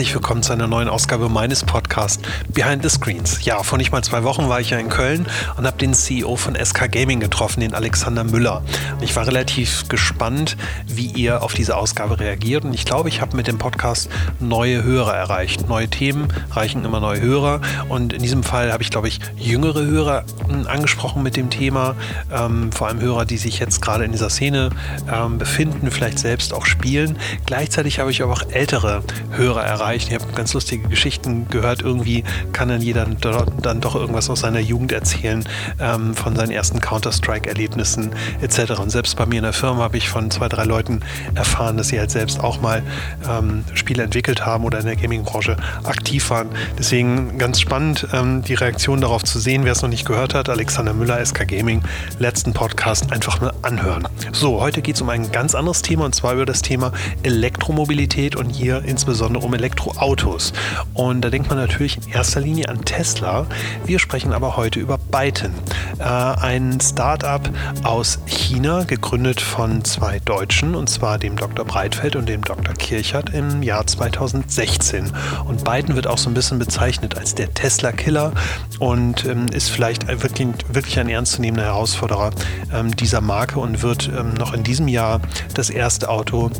herzlich willkommen zu einer neuen Ausgabe meines Podcasts Behind the Screens. Ja, vor nicht mal zwei Wochen war ich ja in Köln und habe den CEO von SK Gaming getroffen, den Alexander Müller. Ich war relativ gespannt, wie ihr auf diese Ausgabe reagiert und ich glaube, ich habe mit dem Podcast neue Hörer erreicht. Neue Themen reichen immer neue Hörer und in diesem Fall habe ich, glaube ich, jüngere Hörer hm, angesprochen mit dem Thema, ähm, vor allem Hörer, die sich jetzt gerade in dieser Szene ähm, befinden, vielleicht selbst auch spielen. Gleichzeitig habe ich aber auch ältere Hörer erreicht. Ich habe ganz lustige Geschichten gehört. Irgendwie kann dann jeder dann doch irgendwas aus seiner Jugend erzählen, ähm, von seinen ersten Counter-Strike-Erlebnissen etc. Und selbst bei mir in der Firma habe ich von zwei, drei Leuten erfahren, dass sie halt selbst auch mal ähm, Spiele entwickelt haben oder in der Gaming-Branche aktiv waren. Deswegen ganz spannend, ähm, die Reaktion darauf zu sehen, wer es noch nicht gehört hat. Alexander Müller, SK Gaming, letzten Podcast einfach mal anhören. So, heute geht es um ein ganz anderes Thema und zwar über das Thema Elektromobilität und hier insbesondere um Elektroautos. Und da denkt man natürlich in erster Linie an Tesla. Wir sprechen aber heute über Byton, äh, ein Startup aus China, gegründet von zwei Deutschen, und zwar dem Dr. Breitfeld und dem Dr. Kirchert im Jahr 2016. Und Byton wird auch so ein bisschen bezeichnet als der Tesla-Killer und ähm, ist vielleicht wirklich, wirklich ein ernstzunehmender Herausforderer ähm, dieser Marke und wird ähm, noch in diesem Jahr das erste Auto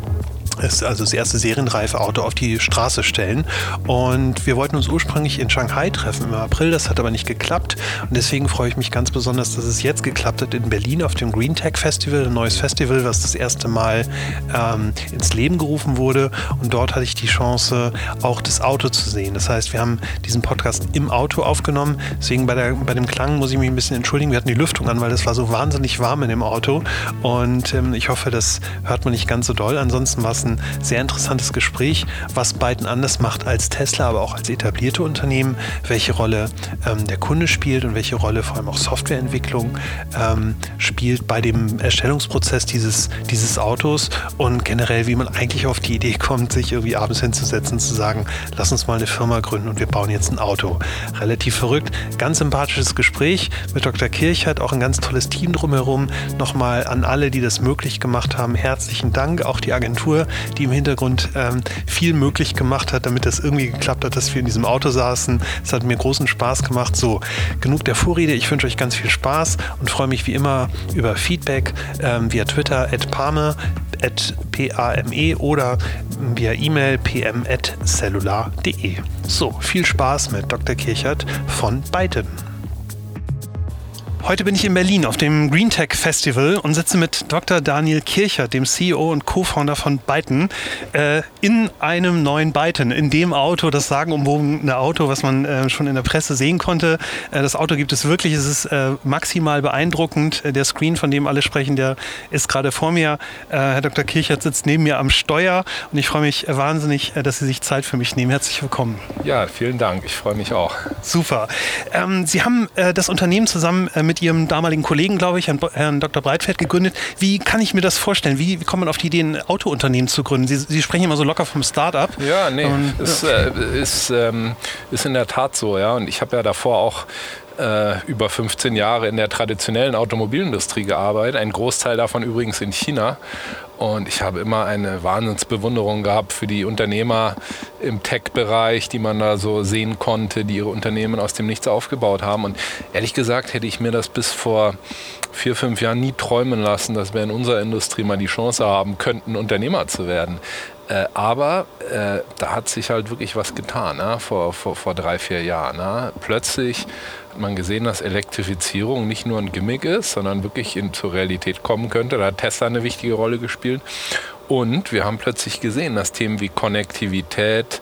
ist also das erste serienreife Auto auf die Straße stellen. Und wir wollten uns ursprünglich in Shanghai treffen im April, das hat aber nicht geklappt. Und deswegen freue ich mich ganz besonders, dass es jetzt geklappt hat in Berlin auf dem Green Tech Festival, ein neues Festival, was das erste Mal ähm, ins Leben gerufen wurde. Und dort hatte ich die Chance, auch das Auto zu sehen. Das heißt, wir haben diesen Podcast im Auto aufgenommen. Deswegen bei, der, bei dem Klang muss ich mich ein bisschen entschuldigen. Wir hatten die Lüftung an, weil es war so wahnsinnig warm in dem Auto. Und ähm, ich hoffe, das hört man nicht ganz so doll. Ansonsten war es ein ein sehr interessantes Gespräch, was Byton anders macht als Tesla, aber auch als etablierte Unternehmen, welche Rolle ähm, der Kunde spielt und welche Rolle vor allem auch Softwareentwicklung ähm, spielt bei dem Erstellungsprozess dieses, dieses Autos und generell, wie man eigentlich auf die Idee kommt, sich irgendwie abends hinzusetzen, zu sagen, lass uns mal eine Firma gründen und wir bauen jetzt ein Auto. Relativ verrückt, ganz sympathisches Gespräch mit Dr. Kirchert, auch ein ganz tolles Team drumherum. Nochmal an alle, die das möglich gemacht haben, herzlichen Dank. Auch die Agentur, die im Hintergrund ähm, viel möglich gemacht hat, damit das irgendwie geklappt hat, dass wir in diesem Auto saßen. Es hat mir großen Spaß gemacht. So, genug der Vorrede. Ich wünsche euch ganz viel Spaß und freue mich wie immer über Feedback ähm, via Twitter at Pame at P-A-M-E oder via E-Mail pm at cellular.de. So, viel Spaß mit Dr. Kirchert von Byton. Heute bin ich in Berlin auf dem Green Tech Festival und sitze mit Dr. Daniel Kircher, dem CEO und Co-Founder von Byton, äh, in einem neuen Byton, in dem Auto, das sagenumwogene Auto, was man äh, schon in der Presse sehen konnte. Äh, das Auto gibt es wirklich, es ist maximal beeindruckend. Der Screen, von dem alle sprechen, der ist gerade vor mir. Herr Dr. Kirchert sitzt neben mir am Steuer und ich freue mich wahnsinnig, dass Sie sich Zeit für mich nehmen. Herzlich willkommen. Ja, vielen Dank. Ich freue mich auch. Super. Ähm, Sie haben das Unternehmen zusammen mit mit Ihrem damaligen Kollegen, glaube ich, Herrn, Dr. Breitfeld, gegründet. Wie kann ich mir das vorstellen? Wie, wie kommt man auf die Idee, ein Autounternehmen zu gründen? Sie, Sie sprechen immer so locker vom Start-up. Ja, nee, Und, ist, Äh, ist, ähm, ist in der Tat so. Ja. Und ich habe ja davor auch äh, über 15 Jahre in der traditionellen Automobilindustrie gearbeitet, ein Großteil davon übrigens in China. Und ich habe immer eine Wahnsinnsbewunderung gehabt für die Unternehmer im Tech-Bereich, die man da so sehen konnte, die ihre Unternehmen aus dem Nichts aufgebaut haben. Und ehrlich gesagt hätte ich mir das bis vor vier, fünf Jahren nie träumen lassen, dass wir in unserer Industrie mal die Chance haben könnten, Unternehmer zu werden. Äh, aber äh, da hat sich halt wirklich was getan ne? vor, vor, vor drei, vier Jahren. Ne? Plötzlich hat man gesehen, dass Elektrifizierung nicht nur ein Gimmick ist, sondern wirklich in, zur Realität kommen könnte. Da hat Tesla eine wichtige Rolle gespielt. Und wir haben plötzlich gesehen, dass Themen wie Konnektivität,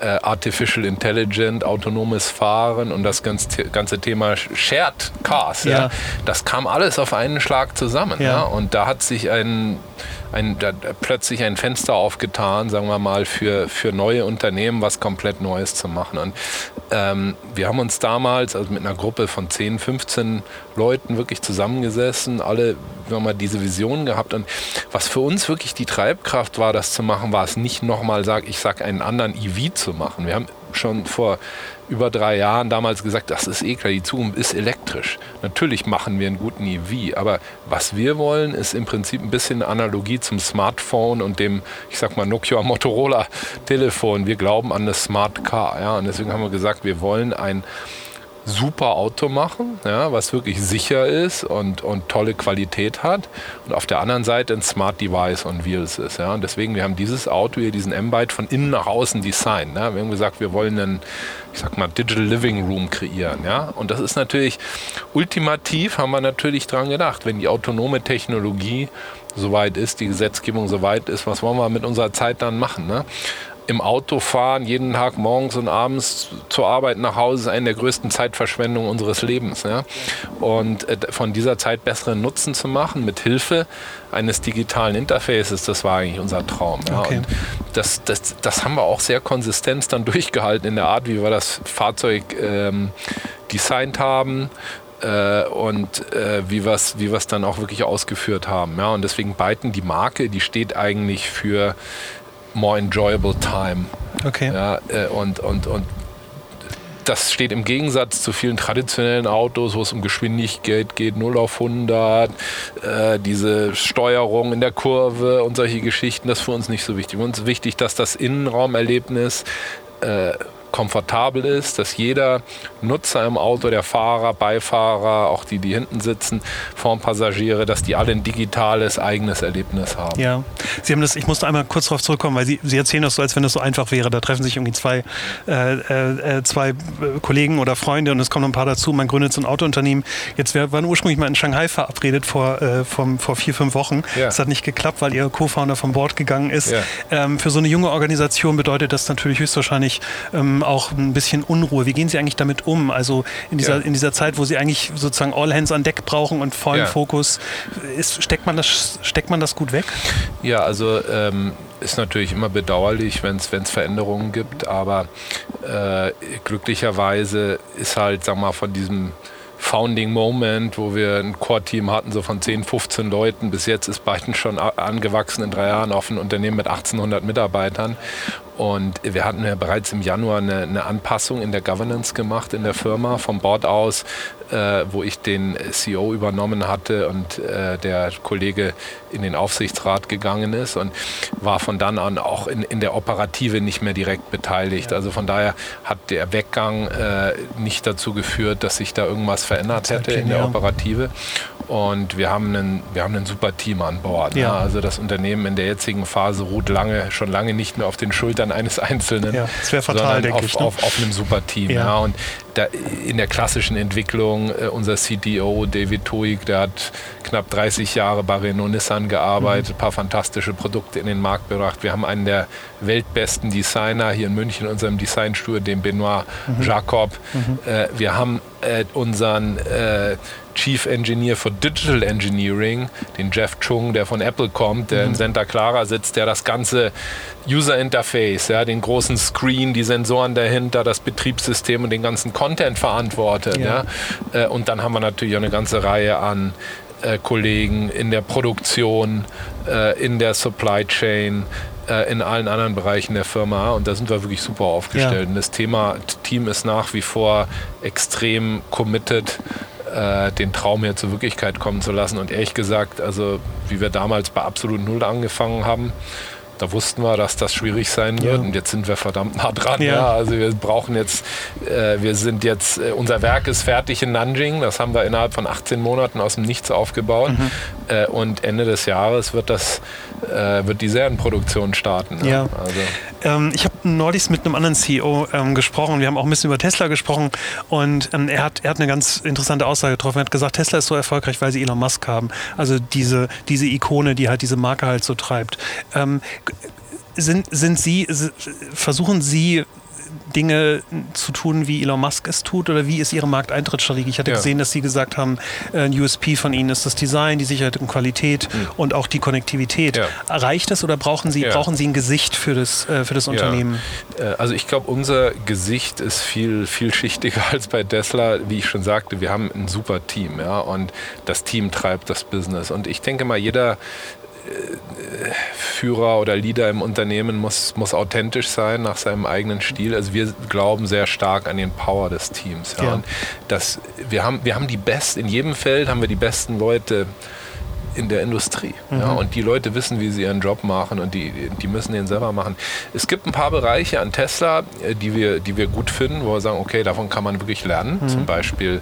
äh, Artificial Intelligence, autonomes Fahren und das ganze, ganze Thema Shared Cars, ja. ja. das kam alles auf einen Schlag zusammen. Ja. ja. Und da hat sich ein ein, plötzlich ein Fenster aufgetan, sagen wir mal, für, für neue Unternehmen was komplett Neues zu machen. Und ähm, wir haben uns damals also mit einer Gruppe von 10, 15 Leuten wirklich zusammengesessen, alle wir mal diese Vision gehabt. Und was für uns wirklich die Treibkraft war, das zu machen, war es nicht nochmal, sag, ich sag, einen anderen EV zu machen. Wir haben schon vor über drei Jahren damals gesagt, das ist eh klar, die Zukunft ist elektrisch. Natürlich machen wir einen guten EV, aber was wir wollen, ist im Prinzip ein bisschen Analogie zum Smartphone und dem, ich sag mal, Nokia Motorola Telefon. Wir glauben an das Smart Car, ja, und deswegen haben wir gesagt, wir wollen ein super Auto machen, ja, was wirklich sicher ist und, und tolle Qualität hat. Und auf der anderen Seite ein Smart Device on Wheels ist. Ja. Und deswegen, wir haben dieses Auto hier, diesen M-Byte von innen nach außen designt. Ja. Wir haben gesagt, wir wollen einen, ich sag mal, Digital Living Room kreieren. Ja. Und das ist natürlich, ultimativ haben wir natürlich dran gedacht, wenn die autonome Technologie soweit ist, die Gesetzgebung soweit ist, was wollen wir mit unserer Zeit dann machen? Ne? Im Auto fahren, jeden Tag morgens und abends zur Arbeit nach Hause, ist eine der größten Zeitverschwendungen unseres Lebens. Ja? Und äh, von dieser Zeit besseren Nutzen zu machen, mit Hilfe eines digitalen Interfaces, das war eigentlich unser Traum. Ja? Okay. Und das, das, das haben wir auch sehr konsistent dann durchgehalten in der Art, wie wir das Fahrzeug ähm, designt haben. Äh, und äh, wie wir es wie dann auch wirklich ausgeführt haben. Ja? Und deswegen Byton, die Marke, die steht eigentlich für more enjoyable time. Okay. Ja, äh, und, und, und das steht im Gegensatz zu vielen traditionellen Autos, wo es um Geschwindigkeit geht, 0 auf 100, äh, diese Steuerung in der Kurve und solche Geschichten, das ist für uns nicht so wichtig. Für uns ist wichtig, dass das Innenraumerlebnis äh, komfortabel ist, dass jeder Nutzer im Auto, der Fahrer, Beifahrer, auch die, die hinten sitzen, vorm Passagiere, dass die alle ein digitales eigenes Erlebnis haben. Ja, Sie haben das, ich musste einmal kurz darauf zurückkommen, weil Sie, Sie erzählen das so, als wenn das so einfach wäre. Da treffen sich irgendwie zwei, äh, äh, zwei Kollegen oder Freunde und es kommen ein paar dazu. Man gründet so ein Autounternehmen. Jetzt wir waren ursprünglich mal in Shanghai verabredet vor, äh, vom, vor vier, fünf Wochen. Es ja. hat nicht geklappt, weil Ihr Co-Founder vom Bord gegangen ist. Ja. Ähm, für so eine junge Organisation bedeutet das natürlich höchstwahrscheinlich ähm, auch ein bisschen Unruhe. Wie gehen Sie eigentlich damit um? Also in dieser, ja. in dieser Zeit, wo Sie eigentlich sozusagen All Hands an Deck brauchen und vollen ja. Fokus, ist, steckt, man das, steckt man das gut weg? Ja, also ähm, ist natürlich immer bedauerlich, wenn es Veränderungen gibt, aber äh, glücklicherweise ist halt, sag mal, von diesem Founding Moment, wo wir ein Core-Team hatten, so von 10, 15 Leuten. Bis jetzt ist Byton schon angewachsen in drei Jahren auf ein Unternehmen mit 1800 Mitarbeitern. Und wir hatten ja bereits im Januar eine, eine, Anpassung in der Governance gemacht in der Firma vom Board aus, äh, wo ich den CEO übernommen hatte und äh, der Kollege in den Aufsichtsrat gegangen ist und war von dann an auch in, in der Operative nicht mehr direkt beteiligt. Ja. Also von daher hat der Weggang äh, nicht dazu geführt, dass sich da irgendwas verändert hätte in der Operative. Und wir haben einen, wir haben ein super Team an Bord. Ne? Ja. Ne? Also das Unternehmen in der jetzigen Phase ruht lange, schon lange nicht mehr auf den Schultern eines Einzelnen, ja, das wäre fatal, denke auf, ich. Ne? Auf, auf, einem super Team. Ja. ja. Und da, in der klassischen Entwicklung, äh, unser CTO David Toig, der hat knapp 30 Jahre bei Renault Nissan gearbeitet, mhm. ein paar fantastische Produkte in den Markt gebracht. Wir haben einen der weltbesten Designer hier in München in unserem Designstuhl, den Benoit mhm. Jacob. Mhm. Äh, wir haben äh, unseren äh, Chief Engineer for Digital Engineering, den Jeff Chung, der von Apple kommt, der mhm. in Santa Clara sitzt, der das ganze User Interface, ja, den großen Screen, die Sensoren dahinter, das Betriebssystem und den ganzen Content verantwortet. Ja. ja. Äh, und dann haben wir natürlich auch eine ganze Reihe an äh, Kollegen in der Produktion, äh, in der Supply Chain, äh, in allen anderen Bereichen der Firma und da sind wir wirklich super aufgestellt. Ja. Und das Thema Team ist nach wie vor extrem committed äh, den Traum hier zur Wirklichkeit kommen zu lassen. Und ehrlich gesagt, also wie wir damals bei absolut Null angefangen haben, da wussten wir, dass das schwierig sein wird ja. und jetzt sind wir verdammt nah dran. Ja. ja. Also wir brauchen jetzt, äh, wir sind jetzt, äh, unser Werk ist fertig in Nanjing, das haben wir innerhalb von 18 Monaten aus dem Nichts aufgebaut mhm. äh, und Ende des Jahres wird das, äh, wird die Serienproduktion starten. Ja. Also. Ähm, ich habe neulich mit einem anderen CEO ähm, gesprochen, wir haben auch ein bisschen über Tesla gesprochen und ähm, er, hat, er hat eine ganz interessante Aussage getroffen. Er hat gesagt, Tesla ist so erfolgreich, weil sie Elon Musk haben. Also diese, diese Ikone, die halt diese Marke halt so treibt. Sind, sind Sie, versuchen Sie Dinge zu tun, wie Elon Musk es tut? Oder wie ist Ihre Markteintrittsstrategie? Ich hatte ja. gesehen, dass Sie gesagt haben, äh, ein USP von Ihnen ist das Design, die Sicherheit und Qualität mhm. und auch die Konnektivität. Ja. Reicht das oder brauchen Sie, ja. brauchen Sie ein Gesicht für das, äh, für das Unternehmen? Äh, also ich glaube, unser Gesicht ist viel vielschichtiger als bei Tesla. Wie ich schon sagte, wir haben ein super Team ja, und das Team treibt das Business. Und ich denke mal, jeder Führer oder Leader im Unternehmen muss, muss authentisch sein nach seinem eigenen Stil. Also wir glauben sehr stark an den Power des Teams. Ja. Ja. das, wir, haben, wir haben die besten, in jedem Feld haben wir die besten Leute in der Industrie. Mhm. Ja, und die Leute wissen, wie sie ihren Job machen und die, die müssen den selber machen. Es gibt ein paar Bereiche an Tesla, äh, die wir, die wir gut finden, wo wir sagen, okay, davon kann man wirklich lernen. Mhm. Zum Beispiel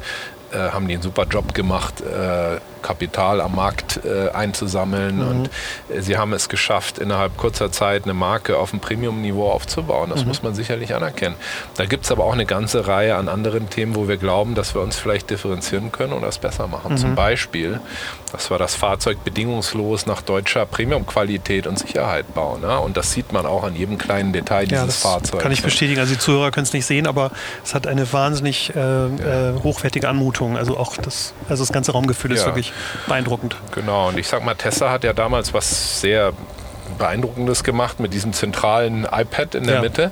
äh, haben die einen super Job gemacht, äh, Kapital am Markt äh, einzusammeln. Mhm. Und äh, sie haben es geschafft, innerhalb kurzer Zeit eine Marke auf dem Premium-Niveau aufzubauen. Das mhm. muss man sicherlich anerkennen. Da gibt es aber auch eine ganze Reihe an anderen Themen, wo wir glauben, dass wir uns vielleicht differenzieren können und das besser machen. Mhm. Zum Beispiel, dass wir das Fahrzeug bedingungslos nach deutscher Premium-Qualität und Sicherheit bauen. Ja? Und das sieht man auch an jedem kleinen Detail ja, dieses Fahrzeugs. Kann ich bestätigen. Also die Zuhörer können es nicht sehen, aber es hat eine wahnsinnig äh, ja. Äh, hochwertige Anmutung. Also auch das, also das ganze Raumgefühl ist wirklich beeindruckend. Genau, und ich sag mal, Tesla hat ja damals was sehr Beeindruckendes gemacht mit diesem zentralen iPad in der ja. Mitte.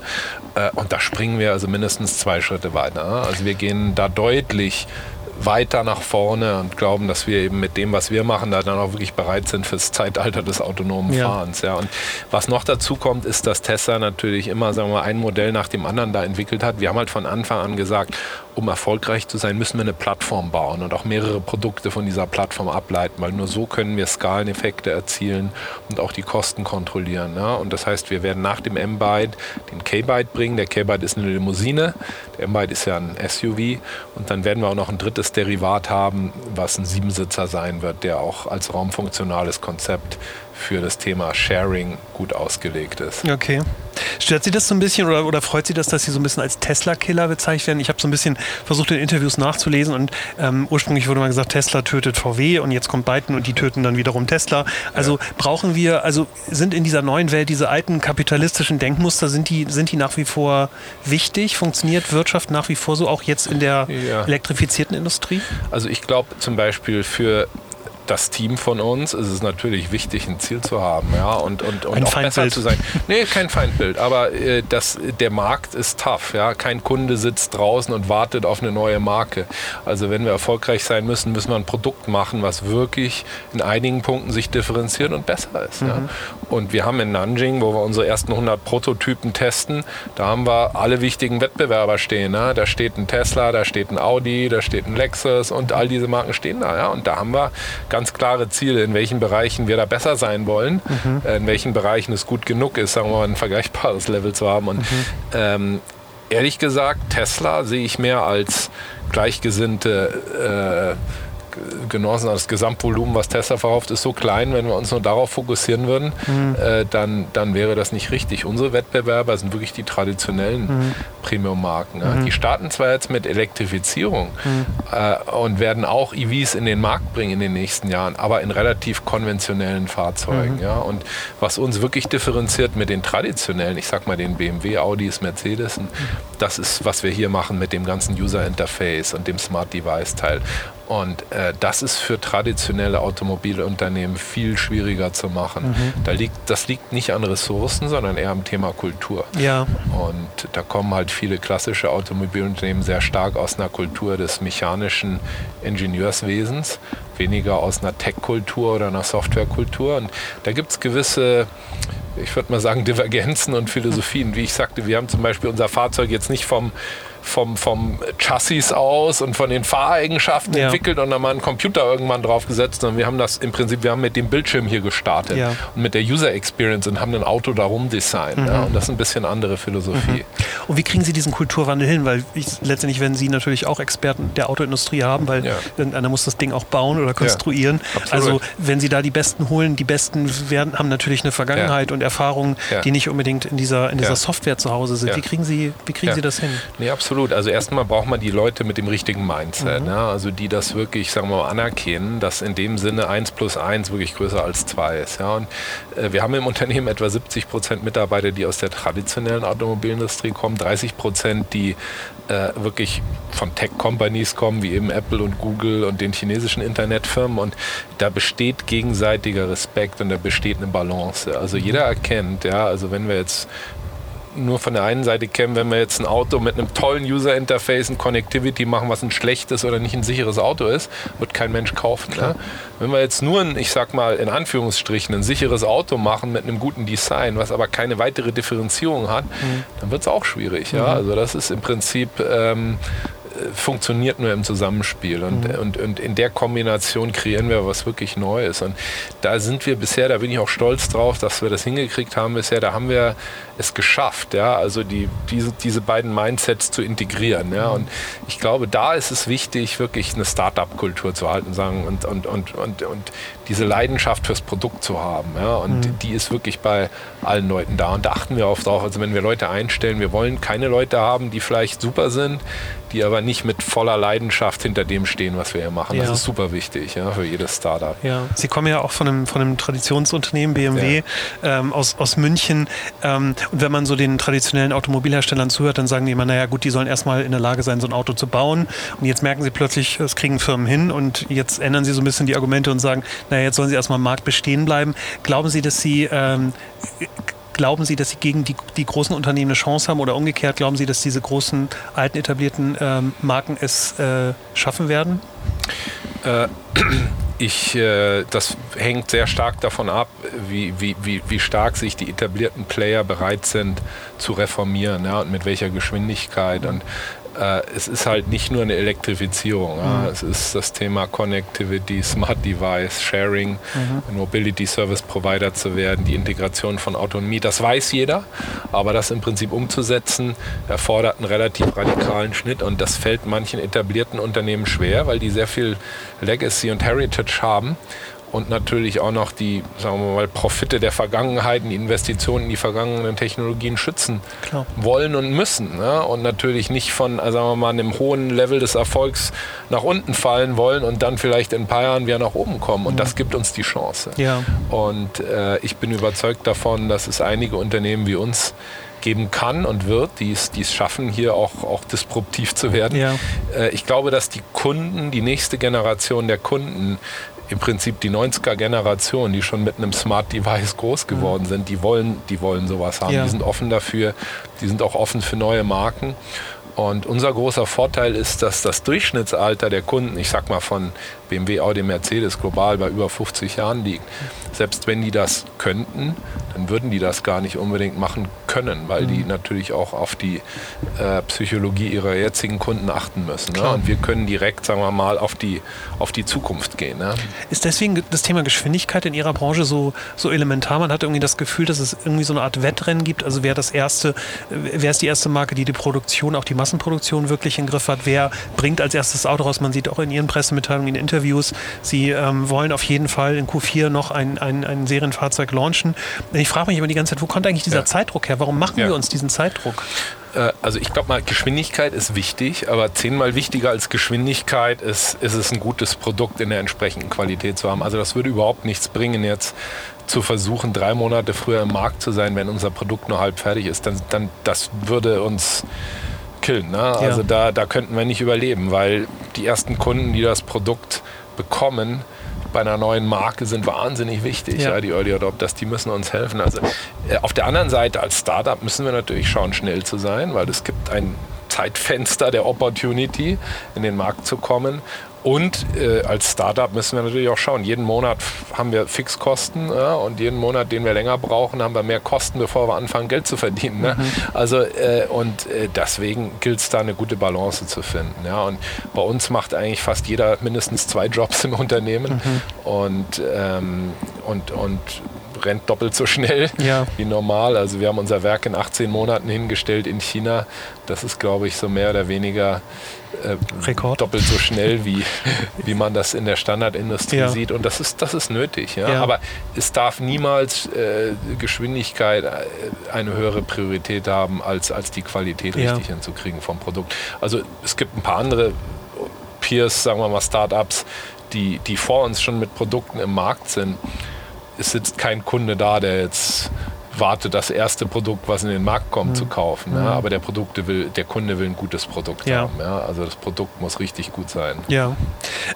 Äh, und da springen wir also mindestens zwei Schritte weiter. Also wir gehen da deutlich weiter nach vorne und glauben, dass wir eben mit dem, was wir machen, da dann auch wirklich bereit sind fürs Zeitalter des autonomen ja. Fahrens. Ja. Und was noch dazu kommt, ist, dass Tesla natürlich immer sagen wir, ein Modell nach dem anderen da entwickelt hat. Wir haben halt von Anfang an gesagt, um erfolgreich zu sein, müssen wir eine Plattform bauen und auch mehrere Produkte von dieser Plattform ableiten, weil nur so können wir Skaleneffekte erzielen und auch die Kosten kontrollieren. Ja? Und das heißt, wir werden nach dem M-Byte den K-Byte bringen. Der K-Byte ist eine Limousine, der M-Byte ist ja ein SUV und dann werden wir auch noch ein drittes Derivat haben, was ein Siebensitzer sein wird, der auch als raumfunktionales Konzept für das Thema Sharing gut ausgelegt ist. Okay. Stört Sie das so ein bisschen oder, oder freut Sie das, dass Sie so ein bisschen als Tesla-Killer bezeichnet werden? Ich habe so ein bisschen versucht, in Interviews nachzulesen und ähm, ursprünglich wurde mal gesagt, Tesla tötet VW und jetzt kommt Biden und die töten dann wiederum Tesla. Also ja. brauchen wir, also sind in dieser neuen Welt diese alten kapitalistischen Denkmuster, sind die, sind die nach wie vor wichtig? Funktioniert Wirtschaft nach wie vor so, auch jetzt in der ja. elektrifizierten Industrie? Also ich glaube zum Beispiel für das Team von uns ist es natürlich wichtig, ein Ziel zu haben, ja, und, und, und auch Feindbild. besser zu sein. Nee, kein Feindbild, aber äh, das, der Markt ist tough, ja. Kein Kunde sitzt draußen und wartet auf eine neue Marke. Also wenn wir erfolgreich sein müssen, müssen wir ein Produkt machen, was wirklich in einigen Punkten sich differenziert und besser ist. Mhm. Ja. Und wir haben in Nanjing, wo wir unsere ersten 100 Prototypen testen, da haben wir alle wichtigen Wettbewerber stehen. Ja. Da steht ein Tesla, da steht ein Audi, da steht ein Lexus und all diese Marken stehen da. Ja. Und da haben wir ganz klare Ziele, in welchen Bereichen wir da besser sein wollen, mhm. Äh, in welchen Bereichen es gut genug ist, sagen wir mal, ein vergleichbares Level zu haben. Und mhm. ähm, ehrlich gesagt, Tesla sehe ich mehr als gleichgesinnte äh, genossen. Das Gesamtvolumen, was Tesla verkauft, ist so klein. Wenn wir uns nur darauf fokussieren würden, mhm. äh, dann, dann wäre das nicht richtig. Unsere Wettbewerber sind wirklich die traditionellen mhm. Premium-Marken. Ja. Mhm. Die starten zwar jetzt mit Elektrifizierung mhm. äh, und werden auch EVs in den Markt bringen in den nächsten Jahren, aber in relativ konventionellen Fahrzeugen. Mhm. Ja. Und was uns wirklich differenziert mit den traditionellen, ich sag mal den BMW, Audis, Mercedes, das ist, was wir hier machen mit dem ganzen User Interface und dem Smart Device Teil. Und äh, das ist für traditionelle Automobilunternehmen viel schwieriger zu machen. Mhm. Da liegt, das liegt nicht an Ressourcen, sondern eher am Thema Kultur. Ja. Und da kommen halt viele klassische Automobilunternehmen sehr stark aus einer Kultur des mechanischen Ingenieurswesens, weniger aus einer Tech-Kultur oder einer Softwarekultur. Und da gibt es gewisse ich würde mal sagen, Divergenzen und Philosophien. Wie ich sagte, wir haben zum Beispiel unser Fahrzeug jetzt nicht vom vom, vom Chassis aus und von den Fahreigenschaften ja. entwickelt und dann mal einen Computer irgendwann draufgesetzt, sondern wir haben das im Prinzip, wir haben mit dem Bildschirm hier gestartet ja. und mit der User Experience und haben ein Auto darum designt. Mhm. Ja, und das ist ein bisschen andere Philosophie. Mhm. Und wie kriegen Sie diesen Kulturwandel hin? Weil ich, letztendlich werden Sie natürlich auch Experten der Autoindustrie haben, weil irgendeiner muss das Ding auch bauen oder konstruieren. also wenn Sie da die Besten holen, die Besten werden, haben natürlich eine Vergangenheit und Erfahrungen, die nicht unbedingt in dieser, in dieser Software zu Hause sind. Wie kriegen Sie, wie kriegen Sie das hin? Nee, absolut absolut. Also erstmal braucht man die Leute mit dem richtigen Mindset, mhm. ne? also die das wirklich, sagen wir mal, anerkennen, dass in dem Sinne 1 plus 1 wirklich größer als 2 ist. Ja? Und äh, wir haben im Unternehmen etwa 70 Prozent Mitarbeiter, die aus der traditionellen Automobilindustrie kommen, 30 Prozent, die äh, wirklich von Tech-Companies kommen, wie eben Apple und Google und den chinesischen Internetfirmen. Und da besteht gegenseitiger Respekt und da besteht eine Balance. Also jeder erkennt, ja, also wenn wir jetzt nur von der einen Seite kämen, wenn wir jetzt ein Auto mit einem tollen User-Interface und Connectivity machen, was ein schlechtes oder nicht ein sicheres Auto ist, wird kein Mensch kaufen. Ne? Wenn wir jetzt nur ein, ich sag mal in Anführungsstrichen, ein sicheres Auto machen mit einem guten Design, was aber keine weitere Differenzierung hat, mhm. dann wird es auch schwierig. Ja? Mhm. Also das ist im Prinzip ähm, funktioniert nur im Zusammenspiel. Und, mhm. und, und in der Kombination kreieren wir was wirklich Neues. Und da sind wir bisher, da bin ich auch stolz drauf, dass wir das hingekriegt haben bisher. Da haben wir es geschafft, ja, also die, diese, diese beiden Mindsets zu integrieren. Ja. Und ich glaube, da ist es wichtig, wirklich eine Start-up-Kultur zu halten sagen, und, und, und, und, und diese Leidenschaft fürs Produkt zu haben. Ja. Und mhm. die ist wirklich bei allen Leuten da. Und da achten wir oft drauf. Also wenn wir Leute einstellen, wir wollen keine Leute haben, die vielleicht super sind, die aber nicht mit voller Leidenschaft hinter dem stehen, was wir hier machen. Ja. Das ist super wichtig ja, für jedes Startup. Ja. Sie kommen ja auch von einem, von einem Traditionsunternehmen, BMW, ja. ähm, aus, aus München. Ähm, und wenn man so den traditionellen Automobilherstellern zuhört, dann sagen die immer, naja gut, die sollen erstmal in der Lage sein, so ein Auto zu bauen. Und jetzt merken sie plötzlich, das kriegen Firmen hin und jetzt ändern sie so ein bisschen die Argumente und sagen, naja, jetzt sollen sie erstmal im Markt bestehen bleiben. Glauben Sie, dass Sie ähm, Glauben Sie, dass Sie gegen die, die großen Unternehmen eine Chance haben oder umgekehrt glauben Sie, dass diese großen, alten, etablierten ähm, Marken es äh, schaffen werden? Äh, ich, äh, das hängt sehr stark davon ab, wie, wie, wie, wie stark sich die etablierten Player bereit sind zu reformieren ja, und mit welcher Geschwindigkeit. Und äh, es ist halt nicht nur eine Elektrifizierung. Ja. Mhm. Es ist das Thema Connectivity, Smart Device, Sharing, mhm. ein Mobility Service Provider zu werden, die Integration von Autonomie. Das weiß jeder, aber das im Prinzip umzusetzen, erfordert einen relativ radikalen Schnitt und das fällt manchen etablierten Unternehmen schwer, weil die sehr viel Legacy und Heritage haben und natürlich auch noch die, sagen wir mal, Profite der Vergangenheit, die Investitionen in die vergangenen Technologien schützen Klar. wollen und müssen. Ne? Und natürlich nicht von, sagen wir mal, einem hohen Level des Erfolgs nach unten fallen wollen und dann vielleicht in ein paar Jahren wieder nach oben kommen. Und mhm. das gibt uns die Chance. Ja. Und äh, ich bin überzeugt davon, dass es einige Unternehmen wie uns geben kann und wird, die es, die es schaffen, hier auch, auch disruptiv zu werden. Ja. Äh, ich glaube, dass die Kunden, die nächste Generation der Kunden im Prinzip die 90er-Generation, die schon mit einem Smart Device groß geworden sind, die wollen, die wollen sowas haben. Ja. Die sind offen dafür, die sind auch offen für neue Marken. Und unser großer Vorteil ist, dass das Durchschnittsalter der Kunden, ich sag mal von BMW, Audi, Mercedes global bei über 50 Jahren liegt. Selbst wenn die das könnten, dann würden die das gar nicht unbedingt machen können, weil mhm. die natürlich auch auf die äh, Psychologie ihrer jetzigen Kunden achten müssen. Ne? Und wir können direkt, sagen wir mal, auf die, auf die Zukunft gehen. Ne? Ist deswegen das Thema Geschwindigkeit in Ihrer Branche so, so elementar? Man hat irgendwie das Gefühl, dass es irgendwie so eine Art Wettrennen gibt. Also wer das erste, wer ist die erste Marke, die die Produktion, auch die Massenproduktion wirklich im Griff hat? Wer bringt als erstes Auto raus? Man sieht auch in Ihren Pressemitteilungen, in Interviews, Sie ähm, wollen auf jeden Fall in Q4 noch ein, ein, ein Serienfahrzeug launchen. Ich frage mich immer die ganze Zeit, wo kommt eigentlich dieser ja. Zeitdruck her? Warum machen ja. wir uns diesen Zeitdruck? Äh, also ich glaube mal, Geschwindigkeit ist wichtig, aber zehnmal wichtiger als Geschwindigkeit ist, ist es ein gutes Produkt in der entsprechenden Qualität zu haben. Also das würde überhaupt nichts bringen, jetzt zu versuchen, drei Monate früher im Markt zu sein, wenn unser Produkt nur halb fertig ist. Dann, dann das würde uns killen. Ne? Also ja. da, da könnten wir nicht überleben, weil die ersten Kunden, die das Produkt bekommen, bei einer neuen Marke sind wahnsinnig wichtig, ja. ja die Early Adopters, die müssen uns helfen. Also äh, auf der anderen Seite als Startup müssen wir natürlich schauen, schnell zu sein, weil es gibt ein Zeitfenster der Opportunity, in den Markt zu kommen. Und äh, als Startup müssen wir natürlich auch schauen, jeden Monat haben wir Fixkosten ja, und jeden Monat, den wir länger brauchen, haben wir mehr Kosten, bevor wir anfangen, Geld zu verdienen. Ne? Mhm. Also äh, und äh, deswegen gilt es da eine gute Balance zu finden. Ja? Und bei uns macht eigentlich fast jeder mindestens zwei Jobs im Unternehmen mhm. und, ähm, und, und rennt doppelt so schnell ja. wie normal. Also wir haben unser Werk in 18 Monaten hingestellt in China. Das ist, glaube ich, so mehr oder weniger äh, Rekord. doppelt so schnell, wie, wie man das in der Standardindustrie ja. sieht. Und das ist, das ist nötig. Ja? ja. Aber es darf niemals äh, Geschwindigkeit äh, eine höhere Priorität haben, als, als die Qualität richtig hinzukriegen vom Produkt. Also es gibt ein paar andere Peers, sagen wir mal Startups, die, die vor uns schon mit Produkten im Markt sind. Es sitzt kein Kunde da, der jetzt warte, das erste Produkt, was in den Markt kommt, mhm. zu kaufen. Ja? Aber der Produkte will, der Kunde will ein gutes Produkt ja. haben. Ja? Also das Produkt muss richtig gut sein. Ja.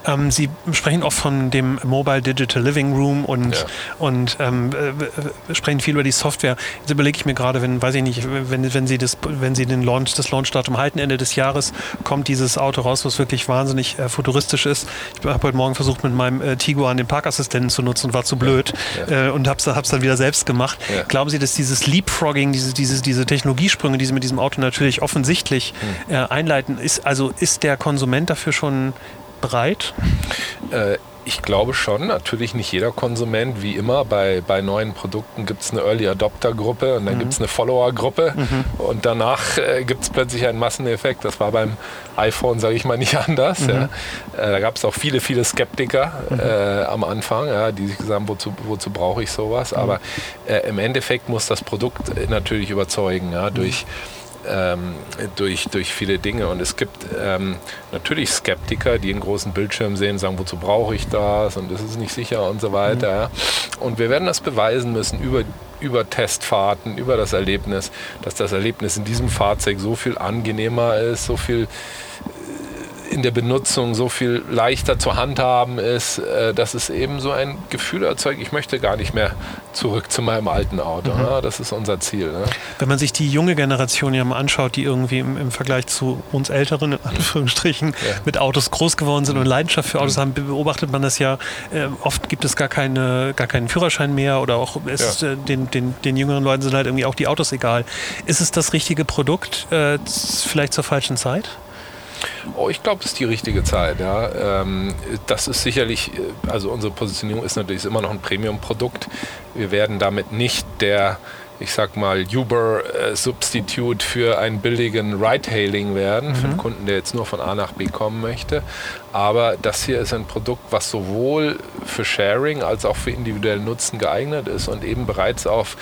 Ähm, Sie sprechen oft von dem Mobile Digital Living Room und, und ähm, äh, sprechen viel über die Software. Jetzt überlege ich mir gerade, wenn, weiß ich nicht, wenn, wenn Sie das, wenn Sie den Launch, das Launchdatum halten, Ende des Jahres, kommt dieses Auto raus, was wirklich wahnsinnig äh, futuristisch ist. Ich habe heute Morgen versucht, mit meinem äh, Tiguan den Parkassistenten zu nutzen und war zu blöd äh, und habe es dann wieder selbst gemacht. Glauben Sie, dass dieses Leapfrogging, diese, diese, diese Technologiesprünge, die Sie mit diesem Auto natürlich offensichtlich hm. äh, einleiten, ist also ist der Konsument dafür schon bereit? Äh, ich glaube schon, natürlich nicht jeder Konsument. Wie immer, bei, bei neuen Produkten gibt es eine Early Adopter-Gruppe und dann mhm. gibt es eine Follower-Gruppe mhm. und danach äh, gibt es plötzlich einen Masseneffekt. Das war beim iPhone, sage ich mal, nicht anders. Mhm. Ja. Äh, da gab es auch viele, viele Skeptiker mhm. äh, am Anfang, ja, die sich gesagt haben, wozu, wozu brauche ich sowas? Mhm. Aber äh, im Endeffekt muss das Produkt natürlich überzeugen, ja, durch mhm ähm, durch, durch viele Dinge. Und es gibt ähm, natürlich Skeptiker, die einen großen Bildschirm sehen, sagen, wozu brauche ich das und das ist nicht sicher und so weiter. Mhm. Und wir werden das beweisen müssen über, über Testfahrten, über das Erlebnis, dass das Erlebnis in diesem Fahrzeug so viel angenehmer ist, so viel in der Benutzung so viel leichter zu handhaben ist, äh, dass es eben so ein Gefühl erzeugt, ich möchte gar nicht mehr zurück zu meinem alten Auto. Mhm. Ne? Das ist unser Ziel. Ne? Wenn man sich die junge Generation ja mal anschaut, die irgendwie im, im Vergleich zu uns Älteren, in Anführungsstrichen, ja. mit Autos groß geworden sind und Leidenschaft für Autos mhm. haben, beobachtet man das ja. Äh, oft gibt es gar, keine, gar keinen Führerschein mehr oder auch ist, ja. äh, den, den, den jüngeren Leuten sind halt irgendwie auch die Autos egal. Ist es das richtige Produkt, vielleicht zur falschen Zeit? Oh, ich glaube, es ist die richtige Zeit. Ja. Ähm, das ist sicherlich, äh, also unsere Positionierung ist natürlich immer noch ein Premium-Produkt. Wir werden damit nicht der, ich sag mal, Uber-Substitute für einen billigen Ride-Hailing werden, mhm. für einen. Kunden, der jetzt nur von A nach B kommen möchte. Aber das hier ist ein Produkt, was sowohl für Sharing als auch für individuellen Nutzen geeignet ist und eben bereits auf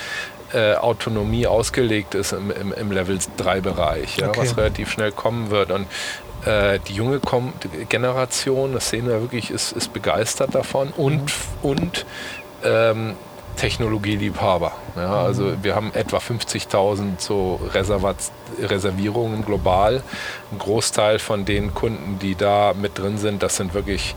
äh, Autonomie ausgelegt ist im, im, im Level 3 Bereich, ja, okay. was relativ schnell kommen wird. Und äh, die junge Kom Generation, das sehen wir wirklich, ist, ist begeistert davon und, mhm. und ähm, Technologieliebhaber. Ja, also mhm. wir haben etwa 50.000 so Reservierungen global. Ein Großteil von den Kunden, die da mit drin sind, das sind wirklich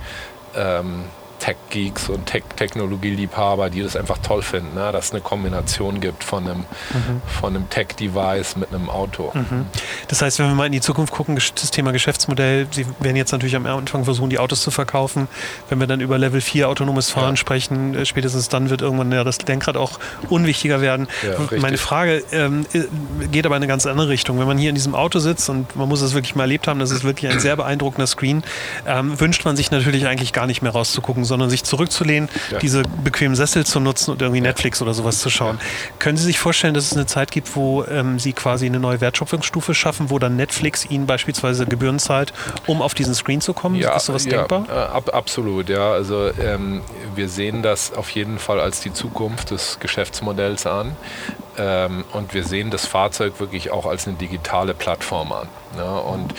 ähm, Tech-Geeks und Tech-Technologie-Liebhaber, die das einfach toll finden, ne? dass es eine Kombination gibt von einem, mhm. einem Tech-Device mit einem Auto. Mhm. Das heißt, wenn wir mal in die Zukunft gucken, das Thema Geschäftsmodell, Sie werden jetzt natürlich am Anfang versuchen, die Autos zu verkaufen. Wenn wir dann über Level 4 autonomes Fahren ja. sprechen, äh, spätestens dann wird irgendwann ja, das Lenkrad auch unwichtiger werden. Ja, Meine Frage ähm, äh, geht aber in eine ganz andere Richtung. Wenn man hier in diesem Auto sitzt und man muss es wirklich mal erlebt haben, das ist wirklich ein sehr beeindruckender Screen, ähm, wünscht man sich natürlich eigentlich gar nicht mehr rauszugucken, sondern sich zurückzulehnen, ja. diese bequemen Sessel zu nutzen und irgendwie Netflix oder sowas zu schauen. Können Sie sich vorstellen, dass es eine Zeit gibt, wo ähm, Sie quasi eine neue Wertschöpfungsstufe schaffen, wo dann Netflix Ihnen beispielsweise Gebühren zahlt, um auf diesen Screen zu kommen? Ja, Ist sowas ja, denkbar? Äh, ab, absolut, ja. Also ähm, wir sehen das auf jeden Fall als die Zukunft des Geschäftsmodells an. Ähm, und wir sehen das Fahrzeug wirklich auch als eine digitale Plattform an. Ja, und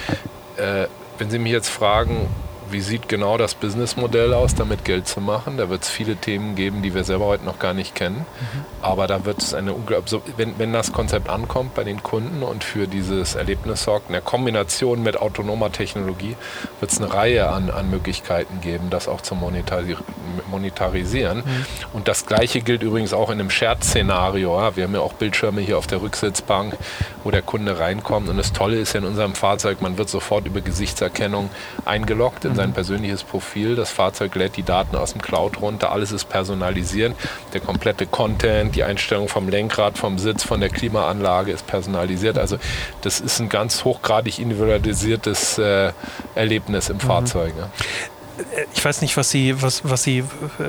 äh, wenn Sie mich jetzt fragen, wie sieht genau das Businessmodell aus, damit Geld zu machen. Da wird es viele Themen geben, die wir selber heute noch gar nicht kennen. Mhm. Aber da wird es eine unglaubliche, wenn, wenn das Konzept ankommt bei den Kunden und für dieses Erlebnis sorgt, in der Kombination mit autonomer Technologie, wird es eine Reihe an, an Möglichkeiten geben, das auch zu monetarisieren. Mhm. Und das Gleiche gilt übrigens auch in einem Shared-Szenario. Ja. Wir haben ja auch Bildschirme hier auf der Rücksitzbank, wo der Kunde reinkommt. Und das Tolle ist ja in unserem Fahrzeug, man wird sofort über Gesichtserkennung eingeloggt in sein persönliches Profil. Das Fahrzeug lädt die Daten aus dem Cloud runter, alles ist personalisiert. Der komplette Content, die Einstellung vom Lenkrad, vom Sitz, von der Klimaanlage ist personalisiert. Also das ist ein ganz hochgradig individualisiertes äh, Erlebnis im mhm. Fahrzeug. Ja ich weiß nicht, was Sie, was, was Sie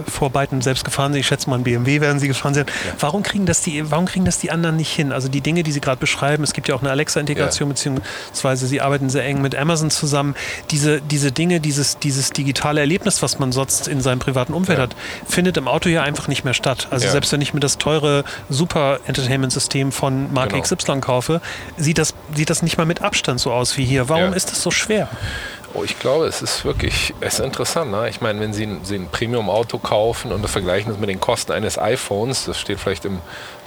vor beiden selbst gefahren sind. Ich schätze mal, ein BMW werden Sie gefahren sind. Ja. Warum, kriegen das die, warum kriegen das die anderen nicht hin? Also die Dinge, die Sie gerade beschreiben, es gibt ja auch eine Alexa-Integration, ja. beziehungsweise Sie arbeiten sehr eng mit Amazon zusammen. Diese, diese Dinge, dieses, dieses digitale Erlebnis, was man sonst in seinem privaten Umfeld ja. hat, findet im Auto ja einfach nicht mehr statt. Also selbst wenn ich mir das teure Super-Entertainment-System von Marke genau. XY kaufe, sieht das, sieht das nicht mal mit Abstand so aus wie hier. Warum ist das so schwer? Oh, ich glaube, es ist wirklich es ist interessant. Ne? Ich meine, wenn Sie, Sie ein Premium-Auto kaufen und vergleichen es mit den Kosten eines iPhones, das steht vielleicht im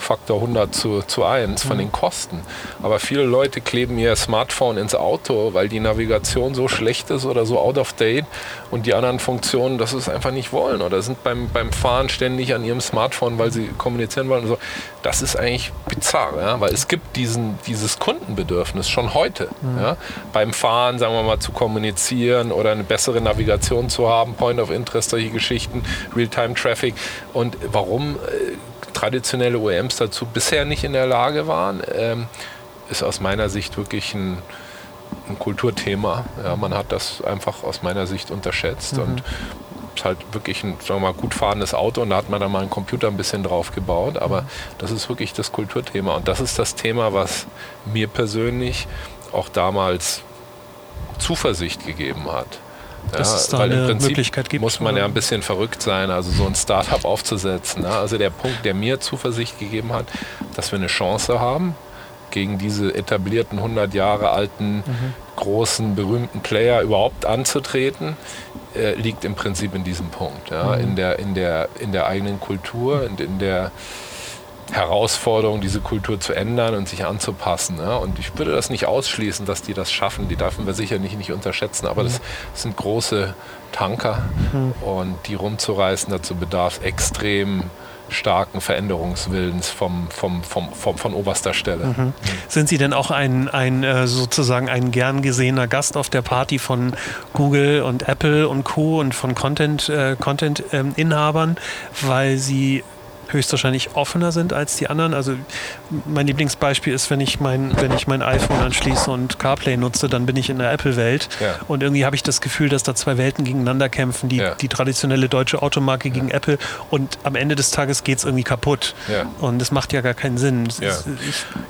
Faktor 100 zu, zu 1 von mhm. den Kosten. Aber viele Leute kleben ihr Smartphone ins Auto, weil die Navigation so schlecht ist oder so out of date und die anderen Funktionen, das es einfach nicht wollen oder sind beim, beim Fahren ständig an ihrem Smartphone, weil sie kommunizieren wollen. So. Das ist eigentlich bizarr, ja? weil es gibt diesen, dieses Kundenbedürfnis schon heute. Mhm. Ja? Beim Fahren, sagen wir mal, zu kommunizieren oder eine bessere Navigation zu haben, Point of Interest, solche Geschichten, Real-Time-Traffic. Und warum äh, traditionelle OEMs dazu bisher nicht in der Lage waren, ähm, ist aus meiner Sicht wirklich ein, ein Kulturthema. Ja, man hat das einfach aus meiner Sicht unterschätzt mhm. und ist halt wirklich ein sagen wir mal, gut fahrendes Auto und da hat man dann mal einen Computer ein bisschen drauf gebaut, aber mhm. das ist wirklich das Kulturthema und das ist das Thema, was mir persönlich auch damals Zuversicht gegeben hat. Dass ja, es da eine Prinzip Möglichkeit gibt. Muss man ja ein bisschen verrückt sein, also so ein Startup aufzusetzen. Ne? Also der Punkt, der mir Zuversicht gegeben hat, dass wir eine Chance haben, gegen diese etablierten 100 Jahre alten, mhm. großen, berühmten Player überhaupt anzutreten, äh, liegt im Prinzip in diesem Punkt. Ja? Mhm. In, der, in, der, in der eigenen Kultur und in der Herausforderung, diese Kultur zu ändern und sich anzupassen. Ja? Und ich würde das nicht ausschließen, dass die das schaffen. Die dürfen wir sicher nicht, nicht unterschätzen. Aber das, das sind große Tanker mhm. und die rumzureißen, dazu bedarf extrem starken Veränderungswillens vom, vom, vom, vom, von oberster Stelle. Mhm. Sind Sie denn auch ein, ein äh, sozusagen ein gern gesehener Gast auf der Party von Google und Apple und Co. und von Content, äh, Content-Inhabern, ähm, weil Sie höchstwahrscheinlich offener sind als die anderen. Also mein Lieblingsbeispiel ist, wenn ich mein, wenn ich mein iPhone anschließe und CarPlay nutze, dann bin ich in der Apple-Welt. Ja. Und irgendwie habe ich das Gefühl, dass da zwei Welten gegeneinander kämpfen. Die, ja. die traditionelle deutsche Automarke ja. gegen Apple. Und am Ende des Tages geht es irgendwie kaputt. Und das macht ja gar keinen Sinn.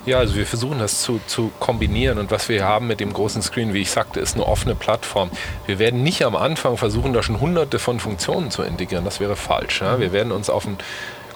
Ja, also wir versuchen das zu, zu kombinieren. Und was wir haben mit dem großen Screen, wie ich sagte, ist eine offene Plattform. Wir werden nicht am Anfang versuchen, da schon hunderte von Funktionen zu integrieren. Das wäre falsch. Wir werden uns auf ein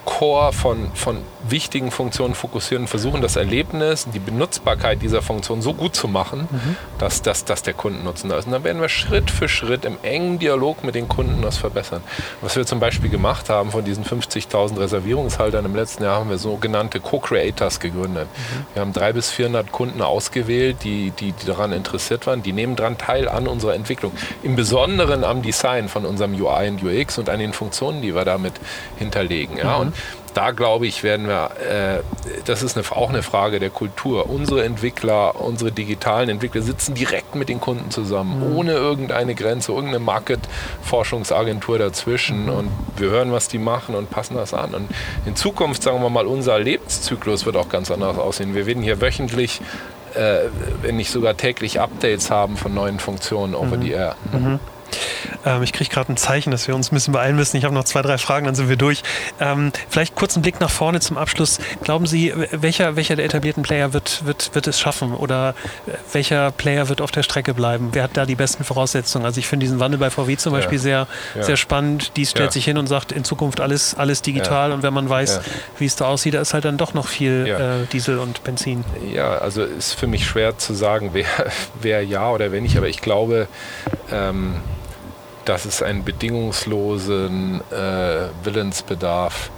Core von, von wichtigen Funktionen fokussieren und versuchen, das Erlebnis, die Benutzbarkeit dieser Funktion so gut zu machen, mhm. dass, dass, dass der Kundennutzen da ist. Und dann werden wir Schritt für Schritt im engen Dialog mit den Kunden das verbessern. Was wir zum Beispiel gemacht haben, von diesen 50.000 Reservierungshaltern im letzten Jahr haben wir sogenannte Co-Creators gegründet. Mhm. Wir haben 300 bis 400 Kunden ausgewählt, die, die, die daran interessiert waren. Die nehmen daran teil an unserer Entwicklung. Im Besonderen am Design von unserem UI und UX und an den Funktionen, die wir damit hinterlegen. Ja? Mhm. Und da glaube ich, werden wir, äh, das ist eine, auch eine Frage der Kultur. Unsere Entwickler, unsere digitalen Entwickler sitzen direkt mit den Kunden zusammen, mhm. ohne irgendeine Grenze, irgendeine Market-Forschungsagentur dazwischen. Mhm. Und wir hören, was die machen und passen das an. Und in Zukunft, sagen wir mal, unser Lebenszyklus wird auch ganz anders aussehen. Wir werden hier wöchentlich, äh, wenn nicht sogar täglich Updates haben von neuen Funktionen over mhm. the air. Mhm. Ähm, ich kriege gerade ein Zeichen, dass wir uns ein bisschen beeilen müssen. Ich habe noch zwei, drei Fragen, dann sind wir durch. Ähm, vielleicht kurz einen Blick nach vorne zum Abschluss. Glauben Sie, welcher, welcher der etablierten Player wird, wird, wird es schaffen? Oder welcher Player wird auf der Strecke bleiben? Wer hat da die besten Voraussetzungen? Also ich finde diesen Wandel bei VW zum Beispiel ja. sehr, ja. sehr spannend. Die stellt ja. sich hin und sagt, in Zukunft alles, alles digital. Und wenn man weiß, wie es da aussieht, da ist halt dann doch noch viel äh, Diesel und Benzin. Ja, also ist für mich schwer zu sagen, wer, wer ja oder wer nicht. Aber ich glaube, ähm, dass es einen bedingungslosen äh, Willensbedarf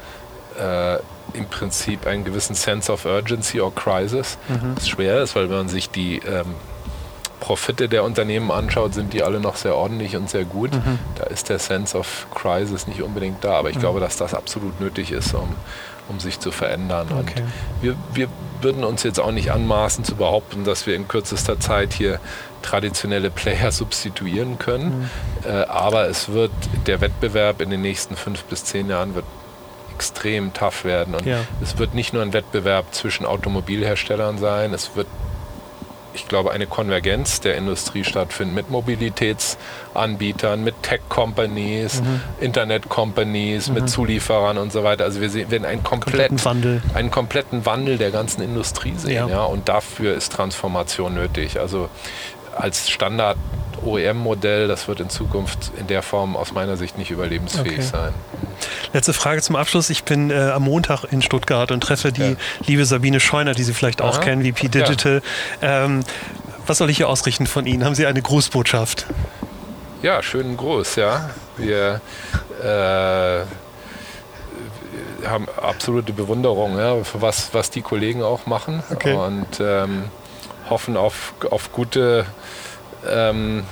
äh, im Prinzip einen gewissen Sense of Urgency or Crisis, mhm. das schwer ist, weil wenn man sich die ähm, Profite der Unternehmen anschaut, sind die alle noch sehr ordentlich und sehr gut. Mhm. Da ist der Sense of Crisis nicht unbedingt da, aber ich mhm. glaube, dass das absolut nötig ist, um, um sich zu verändern. Okay. Und wir, wir würden uns jetzt auch nicht anmaßen zu behaupten, dass wir in kürzester Zeit hier traditionelle Player substituieren können. Mhm. Äh, aber es wird, der Wettbewerb in den nächsten fünf bis zehn Jahren wird extrem tough werden. Und ja. es wird nicht nur ein Wettbewerb zwischen Automobilherstellern sein, es wird ich glaube, eine Konvergenz der Industrie stattfinden mit Mobilitätsanbietern, mit Tech-Companies, mhm. Internet-Companies, mhm. mit Zulieferern und so weiter. Also wir werden einen, komplett, kompletten Wandel. einen kompletten Wandel der ganzen Industrie sehen. Ja. ja. Und dafür ist Transformation nötig. Also als Standard OEM-Modell, das wird in Zukunft in der Form aus meiner Sicht nicht überlebensfähig okay. sein. Letzte Frage zum Abschluss. Ich bin äh, am Montag in Stuttgart und treffe die ja. liebe Sabine Scheuner, die Sie vielleicht auch Aha. kennen, VP Digital. Ja. Ähm, Was soll ich hier ausrichten von Ihnen? Haben Sie eine Grußbotschaft? Ja, schönen Gruß, ja. Wir äh, haben absolute Bewunderung, ja, für was, was die Kollegen auch machen okay. und ähm, hoffen auf, auf gute ähm,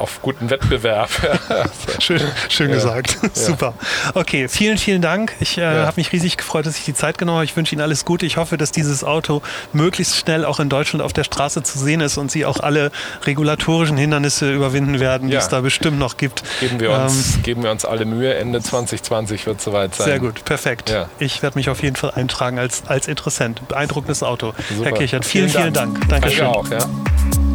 auf guten Wettbewerb. schön, schön ja. gesagt. Ja. Super. Okay, vielen, vielen Dank. Ich äh, ja. habe mich riesig gefreut, dass ich die Zeit genommen habe. Ich wünsche Ihnen alles Gute. Ich hoffe, dass dieses Auto möglichst schnell auch in Deutschland auf der Straße zu sehen ist und Sie auch alle regulatorischen Hindernisse überwinden werden, die es da bestimmt noch gibt. Geben wir, uns, ähm, geben wir uns alle Mühe. Ende 2020 wird es soweit sein. Sehr gut, perfekt. Ich werde mich auf jeden Fall eintragen als, als Interessent. Beeindruckendes Auto. Super. Herr Kirchert, vielen, vielen, vielen Dank. Dankeschön. Danke auch, ja.